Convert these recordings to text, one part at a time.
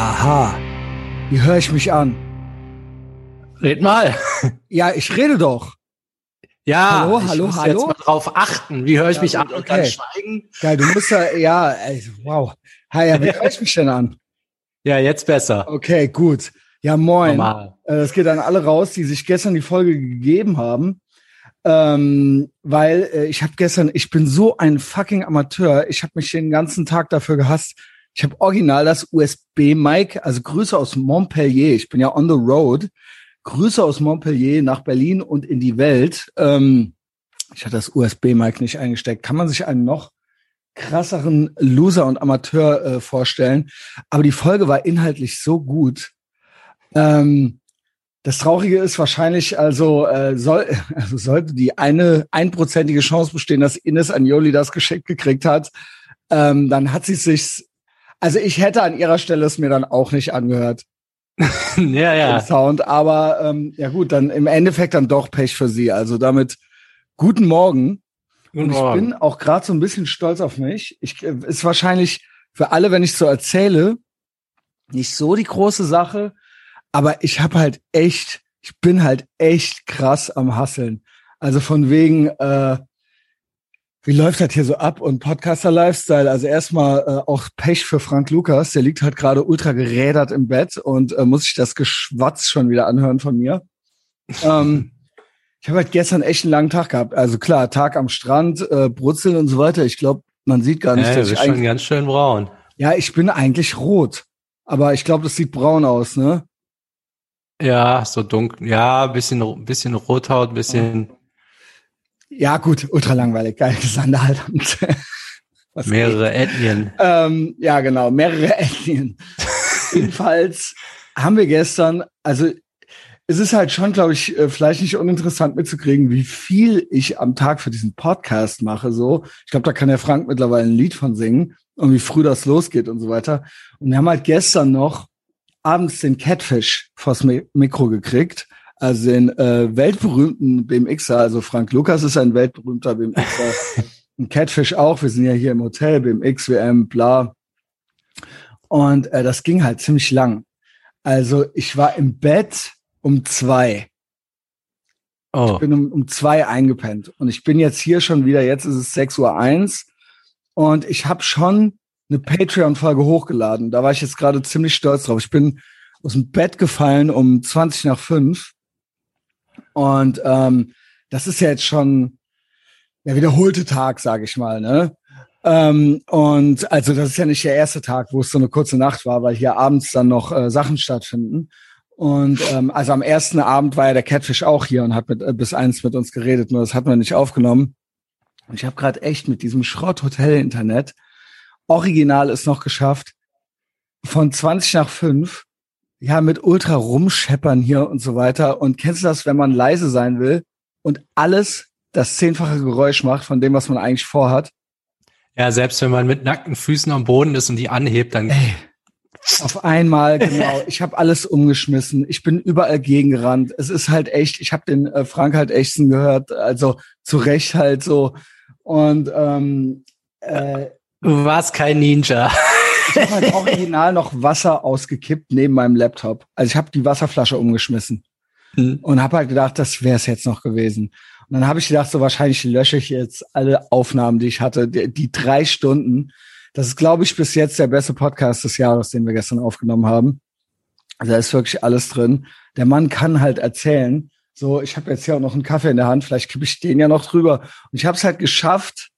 Aha. Wie höre ich mich an? Red mal. Ja, ich rede doch. Ja, Hallo, ich hallo, muss hallo? jetzt mal drauf achten. Wie höre ich Ja, mich gut, an und okay. dann schweigen? Geil, du musst ja, ja, wow. Hi, ja, wie höre ich mich denn an? Ja, jetzt besser. Okay, gut. Ja, moin. Normal. Äh, Das geht an alle raus, die sich gestern die Folge gegeben haben. Ähm, weil äh, ich habe gestern, ich bin so ein fucking Amateur. Ich habe mich den ganzen Tag dafür gehasst. Ich habe original das USB-Mic, also Grüße aus Montpellier. Ich bin ja on the road. Grüße aus Montpellier nach Berlin und in die Welt. Ähm, ich hatte das USB-Mic nicht eingesteckt. Kann man sich einen noch krasseren Loser und Amateur äh, vorstellen? Aber die Folge war inhaltlich so gut. Ähm, das Traurige ist wahrscheinlich, also, äh, soll, also sollte die eine einprozentige Chance bestehen, dass Ines Agnoli das geschenkt gekriegt hat, ähm, dann hat sie sich, also ich hätte an ihrer Stelle es mir dann auch nicht angehört, ja, ja. Sound, aber ähm, ja gut, dann im Endeffekt dann doch Pech für sie. Also damit guten Morgen. Guten Und ich Morgen. bin auch gerade so ein bisschen stolz auf mich. Ich äh, ist wahrscheinlich für alle, wenn ich so erzähle, nicht so die große Sache, aber ich habe halt echt, ich bin halt echt krass am Hasseln. Also von wegen, äh, wie läuft das hier so ab und Podcaster-Lifestyle? Also erstmal äh, auch Pech für Frank Lukas, der liegt halt gerade ultra gerädert im Bett und äh, muss sich das Geschwatz schon wieder anhören von mir. ähm, ich habe halt gestern echt einen langen Tag gehabt. Also klar, Tag am Strand, äh, Brutzeln und so weiter. Ich glaube, man sieht gar nicht, Ja, dass du ich schon ganz schön braun. ja, ich bin eigentlich rot. Aber ich glaube, das sieht braun aus, ne? Ja, so dunkel. Ja, bisschen, bisschen Rothaut, bisschen Ja, gut, ultra langweilig. Geil, Sander halt. Geht? mehrere Ethnien. Ähm, ja, genau, mehrere Ethnien. Jedenfalls haben wir gestern, also es ist halt schon, glaube ich, äh, vielleicht nicht uninteressant mitzukriegen, wie viel ich am Tag für diesen Podcast mache. So, ich glaube, da kann der Frank mittlerweile ein Lied von singen und wie früh das losgeht und so weiter. Und wir haben halt gestern noch abends den Catfish vors Mi- Mikro gekriegt. Also den äh, weltberühmten BMXer, also Frank Lukas ist ein weltberühmter BMXer. Ein Catfish auch. Wir sind ja hier im Hotel, BMX, WM, bla. Und äh, das ging halt ziemlich lang. Also ich war im Bett um zwei. Oh, bin um, um zwei eingepennt. Und ich bin jetzt hier schon wieder, jetzt ist es 6.01 Uhr eins und ich habe schon eine Patreon-Folge hochgeladen. Da war ich jetzt gerade ziemlich stolz drauf. Ich bin aus dem Bett gefallen um 20 nach 5. Und ähm, das ist ja jetzt schon der wiederholte Tag, sage ich mal. Ne? Ähm, und also das ist ja nicht der erste Tag, wo es so eine kurze Nacht war, weil hier abends dann noch äh, Sachen stattfinden. Und ähm, also am ersten Abend war ja der Catfish auch hier und hat mit, äh, bis eins mit uns geredet, nur das hat man nicht aufgenommen. Und ich habe gerade echt mit diesem Schrott-Hotel-Internet, original ist noch geschafft, von 20 nach 5, ja, mit ultra rumscheppern hier und so weiter. Und kennst du das, wenn man leise sein will und alles das zehnfache Geräusch macht von dem, was man eigentlich vorhat? ja, selbst wenn man mit nackten Füßen am Boden ist und die anhebt, dann Ey, auf einmal, genau. Ich habe alles umgeschmissen. Ich bin überall gegengerannt. Es ist halt echt, ich habe den äh, Frank halt Echten gehört, also zu Recht halt so. Und ähm, äh, du warst kein Ninja. ich habe halt original noch Wasser ausgekippt neben meinem Laptop. Also ich habe die Wasserflasche umgeschmissen Hm. und habe halt gedacht, das wäre es jetzt noch gewesen. Und dann habe ich gedacht, so wahrscheinlich lösche ich jetzt alle Aufnahmen, die ich hatte, die, die drei Stunden. Das ist, glaube ich, bis jetzt der beste Podcast des Jahres, den wir gestern aufgenommen haben. Also da ist wirklich alles drin. Der Mann kann halt erzählen. So, ich habe jetzt hier auch noch einen Kaffee in der Hand, vielleicht kippe ich den ja noch drüber. Und ich habe es halt geschafft.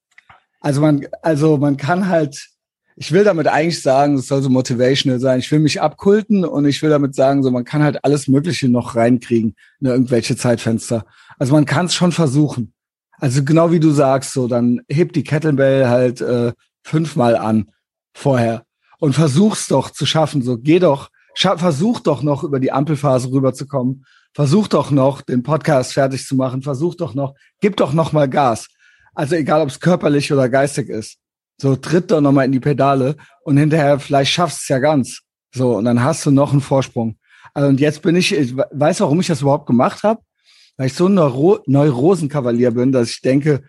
Also man, also man kann halt, ich will damit eigentlich sagen, es soll so motivational sein. Ich will mich abkulten und ich will damit sagen, so man kann halt alles Mögliche noch reinkriegen in irgendwelche Zeitfenster. Also man kann es schon versuchen. Also genau wie du sagst, so dann heb die Kettlebell halt äh, fünfmal an vorher und versuch's doch zu schaffen. So geh doch, versuch doch noch über die Ampelphase rüberzukommen. Versuch doch noch den Podcast fertig zu machen. Versuch doch noch, gib doch noch mal Gas. Also egal, ob es körperlich oder geistig ist. So tritt doch noch mal in die Pedale und hinterher vielleicht schaffst du es ja ganz. So und dann hast du noch einen Vorsprung. Also und jetzt bin ich, ich weiß, warum ich das überhaupt gemacht habe weil ich so ein Neuro Neurosenkavalier bin, dass ich denke,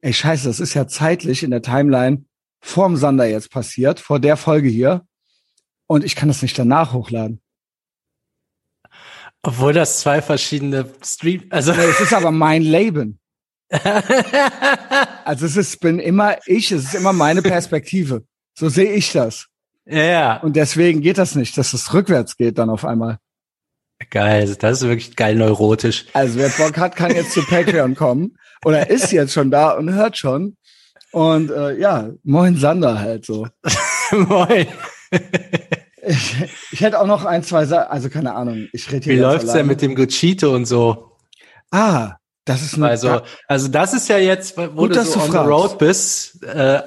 ey scheiße, das ist ja zeitlich in der Timeline vorm Sander jetzt passiert, vor der Folge hier. und ich kann das nicht danach hochladen. Obwohl das zwei verschiedene Stream, also. Es ist aber mein Leben. also es ist, bin immer ich, es ist immer meine Perspektive. So sehe ich das. Ja. Und deswegen geht das nicht, dass es rückwärts geht dann auf einmal. Geil, das ist wirklich geil neurotisch. Also wer Bock hat, kann jetzt zu Patreon kommen oder ist jetzt schon da und hört schon. Und äh, ja, moin Sander halt so. moin. Ich, ich hätte auch noch ein, zwei Sachen, also keine Ahnung, ich rede hier Wie läuft's denn mit dem Gucito und so? Ah, das ist eine also, also das ist ja jetzt, wo Gut, du so on the road bist, äh,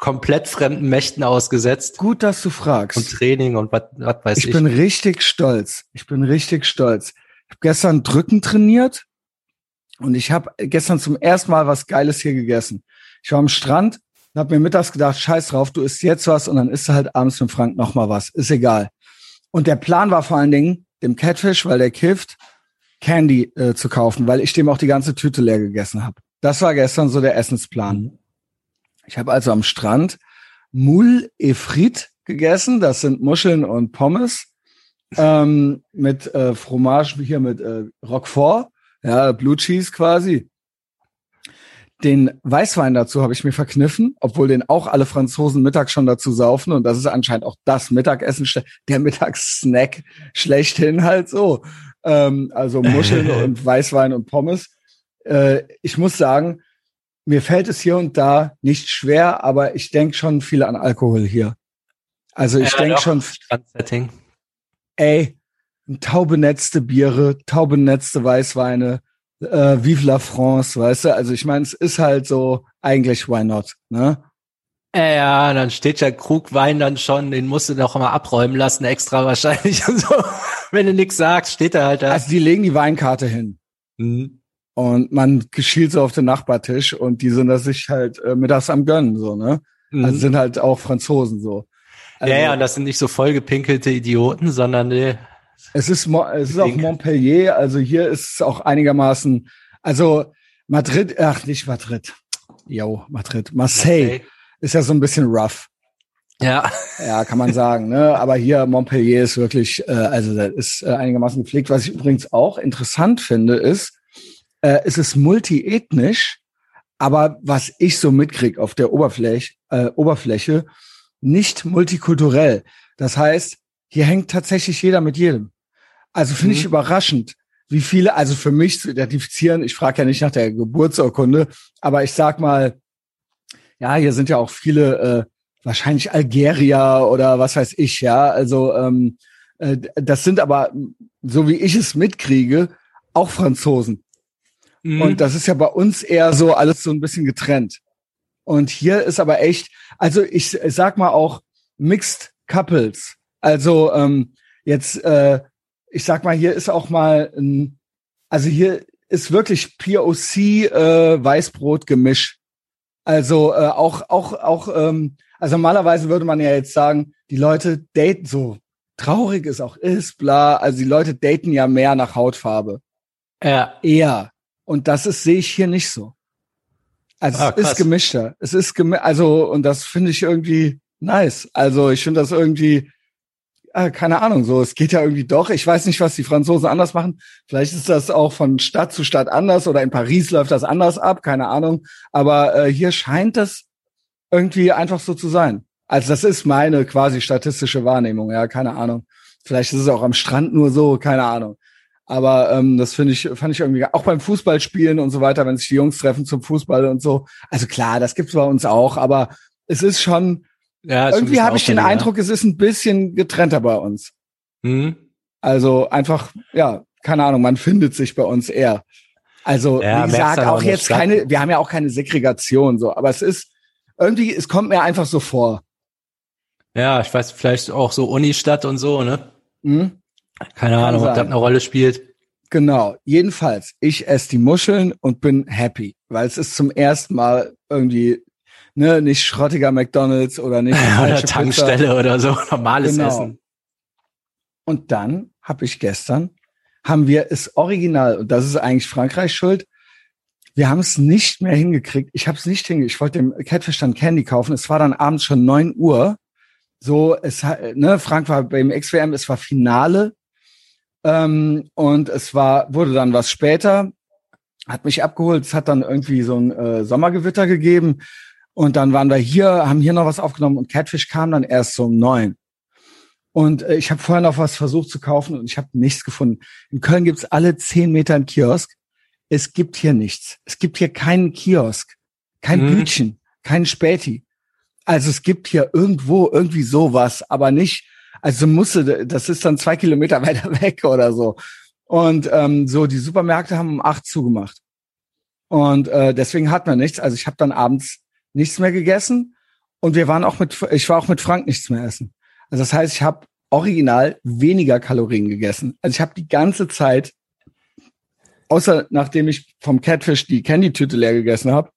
komplett fremden Mächten ausgesetzt. Gut, dass du fragst. Und Training und was weiß ich. Ich bin richtig stolz. Ich bin richtig stolz. Ich habe gestern Drücken trainiert und ich habe gestern zum ersten Mal was Geiles hier gegessen. Ich war am Strand und habe mir mittags gedacht, scheiß drauf, du isst jetzt was und dann isst du halt abends mit Frank noch mal was. Ist egal. Und der Plan war vor allen Dingen, dem Catfish, weil der kifft, Candy äh, zu kaufen, weil ich dem auch die ganze Tüte leer gegessen habe. Das war gestern so der Essensplan. Mhm. Ich habe also am Strand Moule et Frites gegessen. Das sind Muscheln und Pommes ähm, mit äh, Fromage hier mit äh, Roquefort, ja Blue Cheese quasi. Den Weißwein dazu habe ich mir verkniffen, obwohl den auch alle Franzosen mittags schon dazu saufen und das ist anscheinend auch das Mittagessen, der Mittagssnack schlechthin halt so. Ähm, also Muscheln und Weißwein und Pommes. Äh, ich muss sagen, mir fällt es hier und da nicht schwer, aber ich denke schon viel an Alkohol hier. Also ich ja, denke schon. Ey, taubenetzte Biere, taubenetzte Weißweine, äh, Vive la France, weißt du? Also ich meine, es ist halt so, eigentlich why not, ne? Ja, dann steht ja Krugwein dann schon, den musst du doch mal abräumen lassen, extra wahrscheinlich und so. Wenn du nichts sagst, steht er halt da. Also die legen die Weinkarte hin. Mhm. Und man geschielt so auf den Nachbartisch und die sind das sich halt äh, mittags am Gönnen, so, ne? Mhm. Also sind halt auch Franzosen so. Also, ja, ja, und das sind nicht so vollgepinkelte Idioten, sondern nee. Es ist, es ist auch Montpellier, also hier ist es auch einigermaßen, also Madrid, ach nicht Madrid, yo, Madrid, Marseille, Marseille. Ist ja so ein bisschen rough. Ja. Ja, kann man sagen, ne? Aber hier Montpellier ist wirklich, äh, also das ist äh, einigermaßen gepflegt. Was ich übrigens auch interessant finde, ist, äh, es ist multiethnisch, aber was ich so mitkrieg auf der Oberfläche, äh, Oberfläche, nicht multikulturell. Das heißt, hier hängt tatsächlich jeder mit jedem. Also finde mhm. ich überraschend, wie viele, also für mich zu identifizieren, ich frage ja nicht nach der Geburtsurkunde, aber ich sag mal, ja, hier sind ja auch viele, äh, wahrscheinlich Algerier oder was weiß ich, ja. Also ähm, äh, das sind aber, so wie ich es mitkriege, auch Franzosen. Mhm. Und das ist ja bei uns eher so alles so ein bisschen getrennt. Und hier ist aber echt, also ich sag mal auch Mixed Couples. Also ähm, jetzt, äh, ich sag mal, hier ist auch mal ein, also hier ist wirklich POC äh, Weißbrot-Gemisch. Also äh, auch, auch, auch, ähm, also normalerweise würde man ja jetzt sagen, die Leute daten so traurig es auch ist, bla. Also die Leute daten ja mehr nach Hautfarbe. Ja. Eher. Und das ist, sehe ich hier nicht so. Also ah, es ist gemischter. Es ist gemi also, und das finde ich irgendwie nice. Also ich finde das irgendwie, äh, keine Ahnung, so, es geht ja irgendwie doch. Ich weiß nicht, was die Franzosen anders machen. Vielleicht ist das auch von Stadt zu Stadt anders oder in Paris läuft das anders ab, keine Ahnung. Aber äh, hier scheint das irgendwie einfach so zu sein. Also das ist meine quasi statistische Wahrnehmung, ja, keine Ahnung. Vielleicht ist es auch am Strand nur so, keine Ahnung. Aber ähm, das finde ich, fand ich irgendwie auch beim Fußballspielen und so weiter, wenn sich die Jungs treffen zum Fußball und so. Also klar, das gibt's bei uns auch, aber es ist schon, ja, irgendwie habe ich den Eindruck, es ist ein bisschen getrennter bei uns. Mhm. Also einfach, ja, keine Ahnung, man findet sich bei uns eher. Also ja, wie gesagt, auch jetzt Stadt. keine, wir haben ja auch keine Segregation so, aber es ist irgendwie, es kommt mir einfach so vor. Ja, ich weiß, vielleicht auch so Unistadt und so, ne? Mhm. Keine Ahnung, ob das eine Rolle spielt. Genau, jedenfalls, ich esse die Muscheln und bin happy, weil es ist zum ersten Mal irgendwie ne, nicht schrottiger McDonalds oder nicht oder Tankstelle Pizza. oder so, normales genau. Essen. Und dann habe ich gestern, haben wir es original, und das ist eigentlich Frankreich schuld, wir haben es nicht mehr hingekriegt. Ich habe es nicht hingekriegt. Ich wollte dem Catfish dann Candy kaufen. Es war dann abends schon neun Uhr so, es ne, Frank war beim XWM, es war Finale ähm, und es war wurde dann was später, hat mich abgeholt, es hat dann irgendwie so ein äh, Sommergewitter gegeben und dann waren wir hier, haben hier noch was aufgenommen und Catfish kam dann erst so um neun. Und äh, ich habe vorher noch was versucht zu kaufen und ich habe nichts gefunden. In Köln gibt's alle zehn Meter einen Kiosk. Es gibt hier nichts. Es gibt hier keinen Kiosk, kein mhm. Bütchen, keinen Späti. Also es gibt hier irgendwo irgendwie sowas, aber nicht, also musste, das ist dann zwei Kilometer weiter weg oder so. Und ähm, so, die Supermärkte haben um acht zugemacht. Und äh, deswegen hat man nichts. Also ich habe dann abends nichts mehr gegessen und wir waren auch mit, ich war auch mit Frank nichts mehr essen. Also das heißt, ich habe original weniger Kalorien gegessen. Also ich habe die ganze Zeit, außer nachdem ich vom Catfish die Candy-Tüte leer gegessen habe,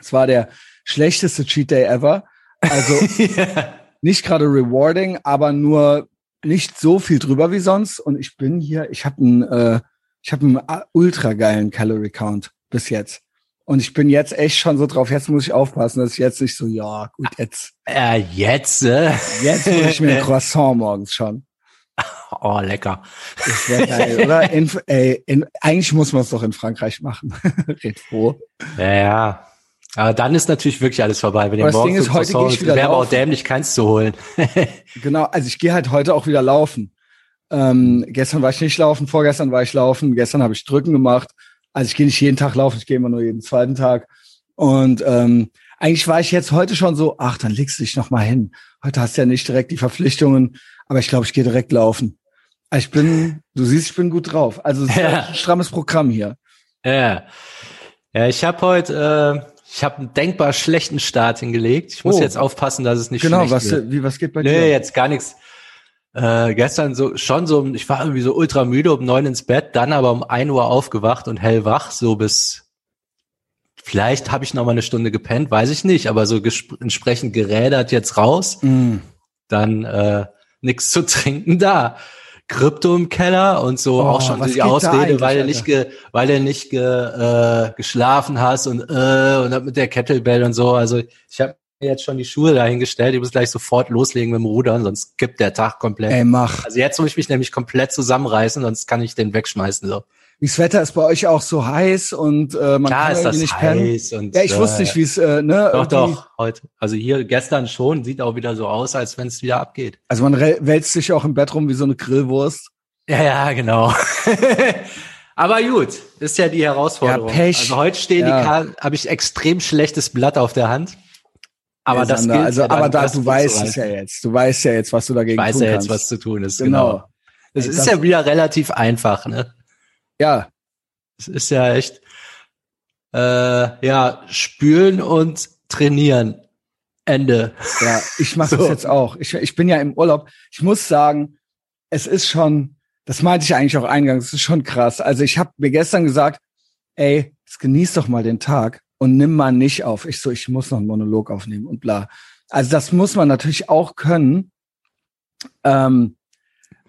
es war der schlechteste Cheat Day ever. Also yeah. nicht gerade rewarding, aber nur nicht so viel drüber wie sonst. Und ich bin hier, ich habe einen, äh, ich habe einen ultra geilen Calorie Count bis jetzt. Und ich bin jetzt echt schon so drauf, jetzt muss ich aufpassen, dass ich jetzt nicht so, ja, gut, jetzt. Ja, jetzt, äh? Jetzt muss ich mir ein Croissant morgens schon. Oh, lecker. Das wäre geil, oder? In, ey, in, eigentlich muss man es doch in Frankreich machen. Red froh. Ja, ja. Aber dann ist natürlich wirklich alles vorbei. Wenn ihr morgens Ding ist, heute gehe ich wieder wäre aber auch dämlich, keins zu holen. genau, also ich gehe halt heute auch wieder laufen. Ähm, gestern war ich nicht laufen, vorgestern war ich laufen, gestern habe ich Drücken gemacht. Also ich gehe nicht jeden Tag laufen, ich gehe immer nur jeden zweiten Tag. Und ähm, eigentlich war ich jetzt heute schon so, ach, dann legst du dich noch mal hin. Heute hast du ja nicht direkt die Verpflichtungen, aber ich glaube, ich gehe direkt laufen. Ich bin, du siehst, ich bin gut drauf. Also es ist ja. ein strammes Programm hier. Ja. Ja, ich habe heute, äh, ich habe einen denkbar schlechten Start hingelegt. Ich muss oh. jetzt aufpassen, dass es nicht genau, schlecht was, wird. Genau, wie was geht bei dir? Nee, jetzt gar nichts. Äh, gestern so schon so, ich war irgendwie so ultra müde um neun ins Bett, dann aber um ein Uhr aufgewacht und hellwach, so bis vielleicht habe ich noch mal eine Stunde gepennt, weiß ich nicht, aber so entsprechend gerädert jetzt raus, mm. dann äh, nichts zu trinken da. Krypto im Keller und so oh, auch schon die Ausrede, weil du nicht ge, weil du nicht ge, äh, geschlafen hast und äh, und mit der Kettlebell und so. Also ich habe jetzt schon die Schuhe dahingestellt. Ich muss gleich sofort loslegen mit dem Rudern, sonst kippt der Tag komplett. Ey, mach. Also jetzt muss ich mich nämlich komplett zusammenreißen, sonst kann ich den wegschmeißen. So. Das Wetter ist bei euch auch so heiß und äh, man Klar kann irgendwie nicht heiß pennen. Und, ja, ich wusste nicht, wie es, äh, ne? Doch, doch, heute. Also hier gestern schon, sieht auch wieder so aus, als wenn es wieder abgeht. Also man wälzt sich auch im Bett rum wie so eine Grillwurst. Ja, ja, genau. Aber gut, ist ja die Herausforderung. Ja, Pech. Also heute stehen ja. die habe ich extrem schlechtes Blatt auf der Hand. Aber ja, das gilt also, ja aber da, du weißt es ja jetzt. Du weißt ja jetzt, was du dagegen ich weiß tun ja kannst. jetzt, was zu tun ist. Genau. Es genau. ist das, ja wieder relativ einfach, ne? Ja. Es ist ja echt, äh, ja, spülen und trainieren. Ende. Ja, ich mache so. das jetzt auch. Ich, ich bin ja im Urlaub. Ich muss sagen, es ist schon, das meinte ich eigentlich auch eingangs, es ist schon krass. Also ich habe mir gestern gesagt, ey, jetzt genieß doch mal den Tag und nimm mal nicht auf. Ich so, ich muss noch einen Monolog aufnehmen und bla. Also das muss man natürlich auch können, ähm,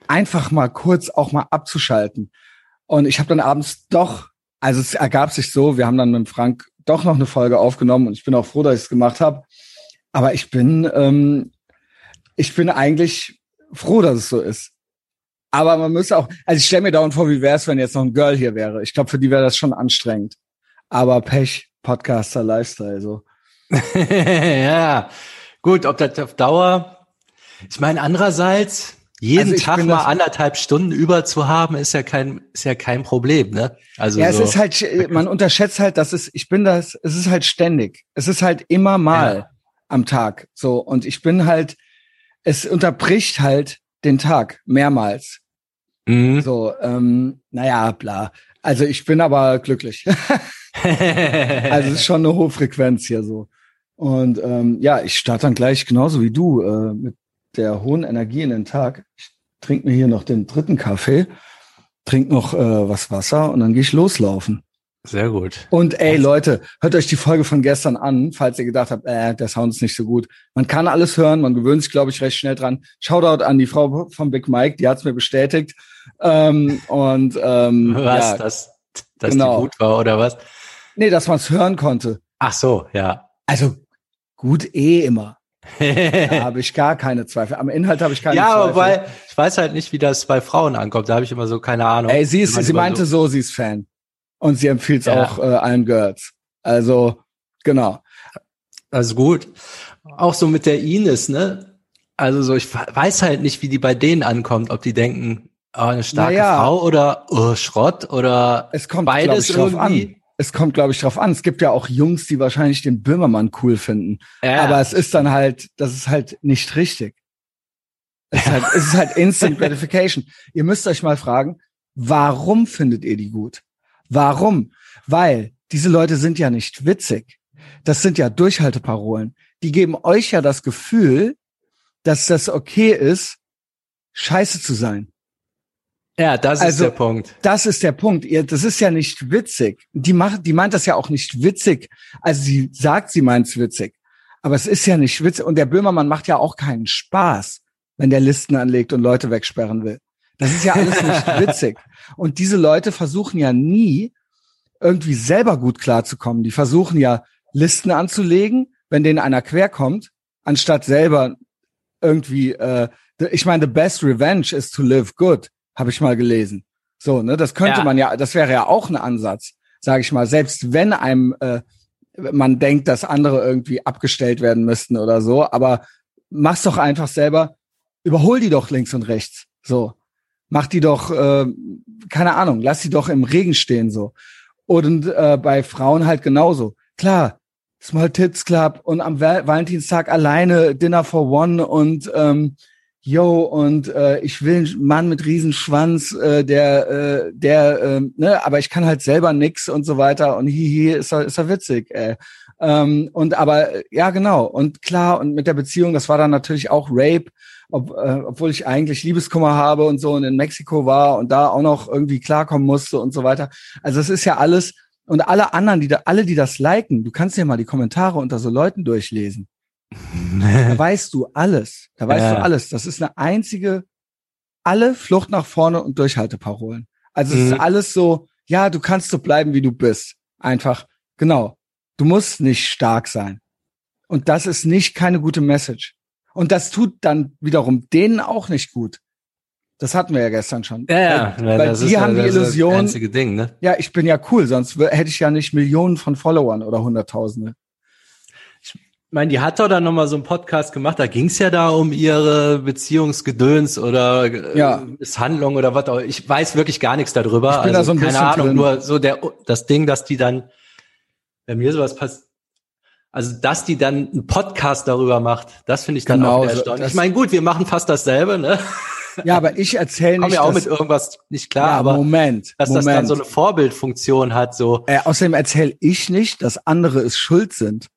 einfach mal kurz auch mal abzuschalten. Und ich habe dann abends doch, also es ergab sich so, wir haben dann mit Frank doch noch eine Folge aufgenommen und ich bin auch froh, dass ich es gemacht habe. Aber ich bin, ähm, ich bin eigentlich froh, dass es so ist. Aber man müsste auch, also ich stelle mir dauernd vor, wie wäre es, wenn jetzt noch ein Girl hier wäre. Ich glaube, für die wäre das schon anstrengend. Aber Pech, Podcaster Lifestyle, so. ja, gut, ob das auf Dauer, ich meine, andererseits, jeden also Tag mal anderthalb Stunden über zu haben, ist ja kein, ist ja kein Problem, ne? Also. Ja, so. es ist halt, man unterschätzt halt, dass es, ich bin das, es ist halt ständig. Es ist halt immer mal ja. am Tag, so. Und ich bin halt, es unterbricht halt den Tag mehrmals. Mhm. So, ähm, naja, bla. Also ich bin aber glücklich. also es ist schon eine hohe Frequenz hier so. Und ähm, ja, ich starte dann gleich genauso wie du äh, mit der hohen Energie in den Tag. Ich trinke mir hier noch den dritten Kaffee, trinke noch äh, was Wasser und dann gehe ich loslaufen. Sehr gut. Und ey, Leute, hört euch die Folge von gestern an, falls ihr gedacht habt, äh, der Sound ist nicht so gut. Man kann alles hören, man gewöhnt sich, glaube ich, recht schnell dran. Shoutout an die Frau von Big Mike, die hat's mir bestätigt. Ähm, und ähm, was, ja, dass, dass genau. die gut war oder was? Nee, dass man es hören konnte. Ach so, ja. Also gut eh immer. da habe ich gar keine Zweifel. Am Inhalt habe ich keine ja, Zweifel. aber weil ich weiß halt nicht, wie das bei Frauen ankommt. Da habe ich immer so keine Ahnung. Ey, sie, ist, sie meinte so, sie ist Fan. Und sie empfiehlt es Ja. auch äh, allen Girls. Also, genau. Also gut. Auch so mit der Ines, ne? Also so, ich weiß halt nicht, wie die bei denen ankommt, ob die denken, oh, eine starke Naja. Frau oder oh, Schrott oder Es kommt, beides ich, drauf irgendwie. an. Es kommt, glaube ich, drauf an. Es gibt ja auch Jungs, die wahrscheinlich den Böhmermann cool finden. Ja. Aber es ist dann halt, das ist halt nicht richtig. Es ist halt, es ist halt Instant Gratification. Ihr müsst euch mal fragen, warum findet ihr die gut? Warum? Weil diese Leute sind ja nicht witzig. Das sind ja Durchhalteparolen. Die geben euch ja das Gefühl, dass das okay ist, scheiße zu sein. ja, das ist Also- der Punkt. Das ist der Punkt. Ihr, das ist ja nicht witzig. Die macht, die meint das ja auch nicht witzig. Also sie sagt, sie meint's witzig. Aber es ist ja nicht witzig. Und der Böhmermann macht ja auch keinen Spaß, wenn der Listen anlegt und Leute wegsperren will. Das ist ja alles nicht witzig. Und diese Leute versuchen ja nie, irgendwie selber gut klarzukommen. Die versuchen ja, Listen anzulegen, wenn denen einer querkommt, anstatt selber irgendwie, äh, ich meine, the best revenge is to live good, habe ich mal gelesen. So, ne, das könnte Ja. man ja, das wäre ja auch ein Ansatz, sage ich mal, selbst wenn einem äh, man denkt, dass andere irgendwie abgestellt werden müssten oder so, aber mach's doch einfach selber, überhol die doch links und rechts. So. Mach die doch, äh, keine Ahnung, lass die doch im Regen stehen so. Und äh, bei Frauen halt genauso. Klar, Small Tits Club und am Val Valentinstag alleine Dinner for One und ähm, yo und äh, ich will einen Mann mit Riesenschwanz, äh, der, äh, der, äh, ne, aber ich kann halt selber nix und so weiter und hihi, ist er, ist er witzig, ey. Ähm, und aber ja genau und klar und mit der Beziehung, das war dann natürlich auch Rape, ob, äh, obwohl ich eigentlich Liebeskummer habe und so und in Mexiko war und da auch noch irgendwie klarkommen musste und so weiter. Also es ist ja alles und alle anderen, die da, alle, die das liken, du kannst dir mal die Kommentare unter so Leuten durchlesen. Da weißt du alles. Da weißt Ja. du alles. Das ist eine einzige, alle Flucht nach vorne und Durchhalteparolen. Also es Mhm. ist alles so, ja, du kannst so bleiben, wie du bist. Einfach, genau. Du musst nicht stark sein. Und das ist nicht keine gute Message. Und das tut dann wiederum denen auch nicht gut. Das hatten wir ja gestern schon. Ja, ja, Weil, weil die ist haben die ist das Illusion, einzige Ding, ne? ja, ich bin ja cool, sonst hätte ich ja nicht Millionen von Followern oder Hunderttausende. Ich meine, die hat doch dann nochmal so einen Podcast gemacht, da ging's ja da um ihre Beziehungsgedöns oder äh, Ja. Misshandlung oder was auch. Ich weiß wirklich gar nichts darüber. Ich bin da also so ein keine bisschen Ahnung, drin. nur so der das Ding, dass die dann, wenn mir sowas passiert, also dass die dann einen Podcast darüber macht, das finde ich dann Genau, auch so- erstaunlich. Ich meine, gut, wir machen fast dasselbe, ne? Ja, aber ich erzähle nicht, ja auch dass, mit irgendwas nicht klar, ja, aber Moment, dass Moment. das dann so eine Vorbildfunktion hat, so. äh, außerdem erzähle ich nicht, dass andere es schuld sind,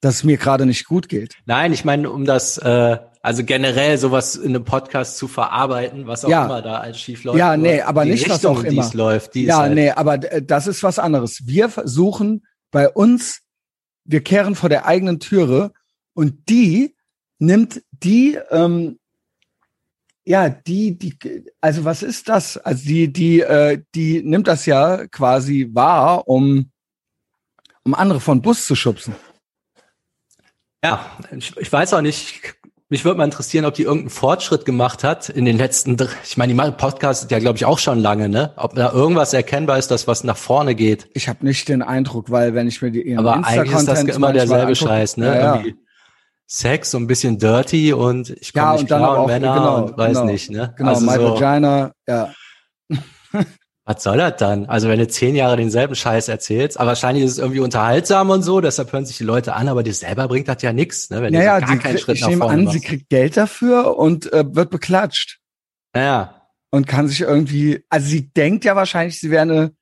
dass es mir gerade nicht gut geht. Nein, ich meine, um das, äh, also generell sowas in einem Podcast zu verarbeiten, was auch Ja. immer da als schief läuft. Ja, nee, aber nicht, was Richtung, auch die immer. läuft, ja, halt, nee, aber äh, das ist was anderes. Wir versuchen bei uns, wir kehren vor der eigenen Türe und die nimmt die, ähm, ja, die, die, also was ist das? Also die, die, äh, die nimmt das ja quasi wahr, um, um andere von Bus zu schubsen. ja, ich, ich weiß auch nicht, mich würde mal interessieren, ob die irgendeinen Fortschritt gemacht hat in den letzten, ich meine, die machen Podcast ja, glaube ich, auch schon lange, ne? Ob da irgendwas erkennbar ist, das was nach vorne geht. Ich habe nicht den Eindruck, weil wenn ich mir die ihren Aber eigentlich ist das immer derselbe angucke- Scheiß, ne? Ja, ja. Sex, so ein bisschen dirty und ich komme Ja, nicht und klar und Männer genau, und weiß genau. nicht, ne? Genau, also My so, Vagina, ja. Was soll das dann? Also wenn du zehn Jahre denselben Scheiß erzählst, aber wahrscheinlich ist es irgendwie unterhaltsam und so, deshalb hören sich die Leute an, aber dir selber bringt das ja nichts, ne? Wenn du Naja, so gar die, keinen Schritt ich nach vorne an, machst. sie kriegt Geld dafür und äh, wird beklatscht Ja, und kann sich irgendwie, also sie denkt ja wahrscheinlich, sie wäre eine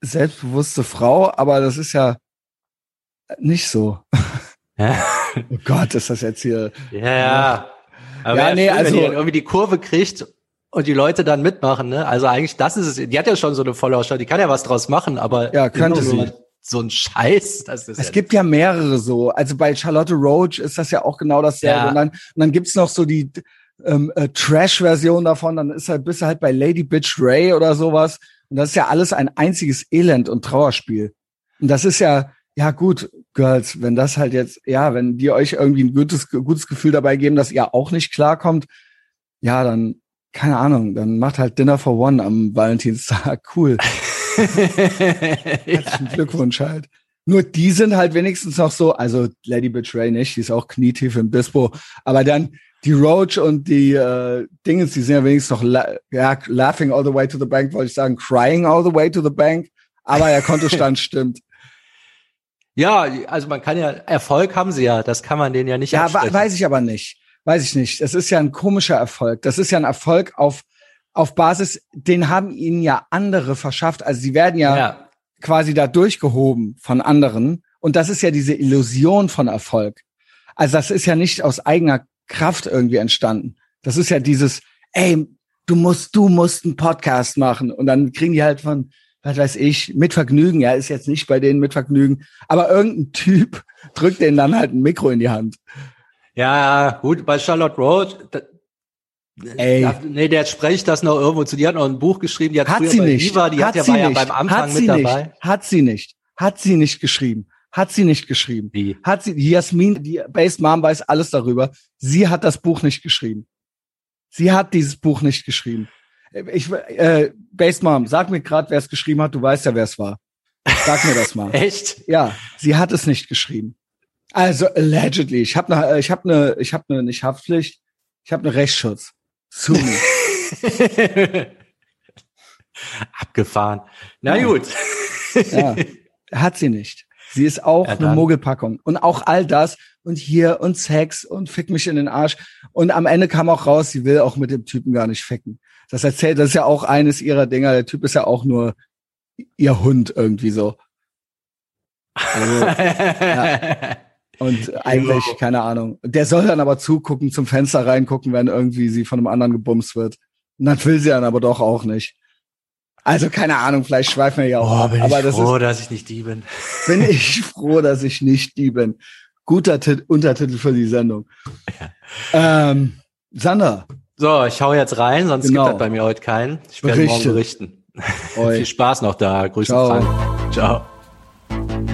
selbstbewusste Frau, aber das ist ja nicht so. ja, Oh Gott, ist das jetzt hier. ja. ja. Aber Ja, nee, schön, wenn also- die dann irgendwie die Kurve kriegt und die Leute dann mitmachen, ne? Also eigentlich, das ist es. Die hat ja schon so eine Follower, die kann ja was draus machen, aber Ja, könnte sie. So ein Scheiß, das ist Es ja gibt ja mehrere so. Also bei Charlotte Roach ist das ja auch genau dasselbe. Ja. Und dann, und dann gibt's noch so die ähm, äh, Trash-Version davon. Dann ist halt, bist du halt bei Lady Bitch Ray oder sowas. Und das ist ja alles ein einziges Elend und Trauerspiel. Und das ist ja, ja gut, Girls, wenn das halt jetzt, ja, wenn die euch irgendwie ein gutes, gutes Gefühl dabei geben, dass ihr auch nicht klarkommt, ja, dann, keine Ahnung, dann macht halt Dinner for One am Valentinstag. Cool. Herzlichen Glückwunsch halt. Nur die sind halt wenigstens noch so, also Lady Betray nicht, die ist auch knietief im Bispo, aber dann die Roach und die äh, Dingens, die sind ja wenigstens noch la ja, laughing all the way to the bank, wollte ich sagen, crying all the way to the bank, aber der Kontostand stimmt. Ja, also man kann ja, Erfolg haben sie ja, das kann man denen ja nicht Ja, weiß ich aber nicht. Weiß ich nicht. Das ist ja ein komischer Erfolg. Das ist ja ein Erfolg auf, auf Basis, den haben ihnen ja andere verschafft. Also sie werden ja, ja. quasi da durchgehoben von anderen. Und das ist ja diese Illusion von Erfolg. Also das ist ja nicht aus eigener Kraft irgendwie entstanden. Das ist ja dieses, ey, du musst, du musst einen Podcast machen. Und dann kriegen die halt von, was weiß ich, mit Vergnügen, ja, ist jetzt nicht bei denen mit Vergnügen, aber irgendein Typ drückt denen dann halt ein Mikro in die Hand. Ja, gut, bei Charlotte Roach, da, Ey. Da, nee, der spricht das noch irgendwo zu. Die hat noch ein Buch geschrieben, die hat, hat sie nicht. Viva, die hat, hat ja, war ja beim Anfang hat mit dabei. Nicht. Hat sie nicht. Hat sie nicht geschrieben. Hat sie nicht geschrieben. Wie? Hat sie, Jasmin, die Based Mom weiß alles darüber. Sie hat das Buch nicht geschrieben. Sie hat dieses Buch nicht geschrieben. Ich, äh, Based Mom, sag mir gerade, wer es geschrieben hat. Du weißt ja, wer es war. Sag mir das mal. Echt? Ja, sie hat es nicht geschrieben. Also allegedly. Ich habe eine, ich habe eine, ich habe eine nicht Haftpflicht. Ich habe eine Rechtsschutz. Zu Abgefahren. Na ja. gut. ja, hat sie nicht. Sie ist auch ja, eine Mogelpackung. Und auch all das und hier und Sex und fick mich in den Arsch. Und am Ende kam auch raus, sie will auch mit dem Typen gar nicht ficken. Das erzählt, das ist ja auch eines ihrer Dinger. Der Typ ist ja auch nur ihr Hund irgendwie so. Also, ja. Und eigentlich, jo. keine Ahnung. Der soll dann aber zugucken, zum Fenster reingucken, wenn irgendwie sie von einem anderen gebumst wird. Und dann will sie dann aber doch auch nicht. Also keine Ahnung, vielleicht schweifen wir ja auch oh. Bin aber ich das froh, ist, dass ich nicht die bin. Bin ich froh, dass ich nicht die bin. Guter Tit Untertitel für die Sendung. Ja. Ähm, Sander. So, ich hau jetzt rein, sonst genau. gibt es bei mir heute keinen. Ich werde morgen berichten. Viel Spaß noch da. Grüße Ciao. Frank. Ciao.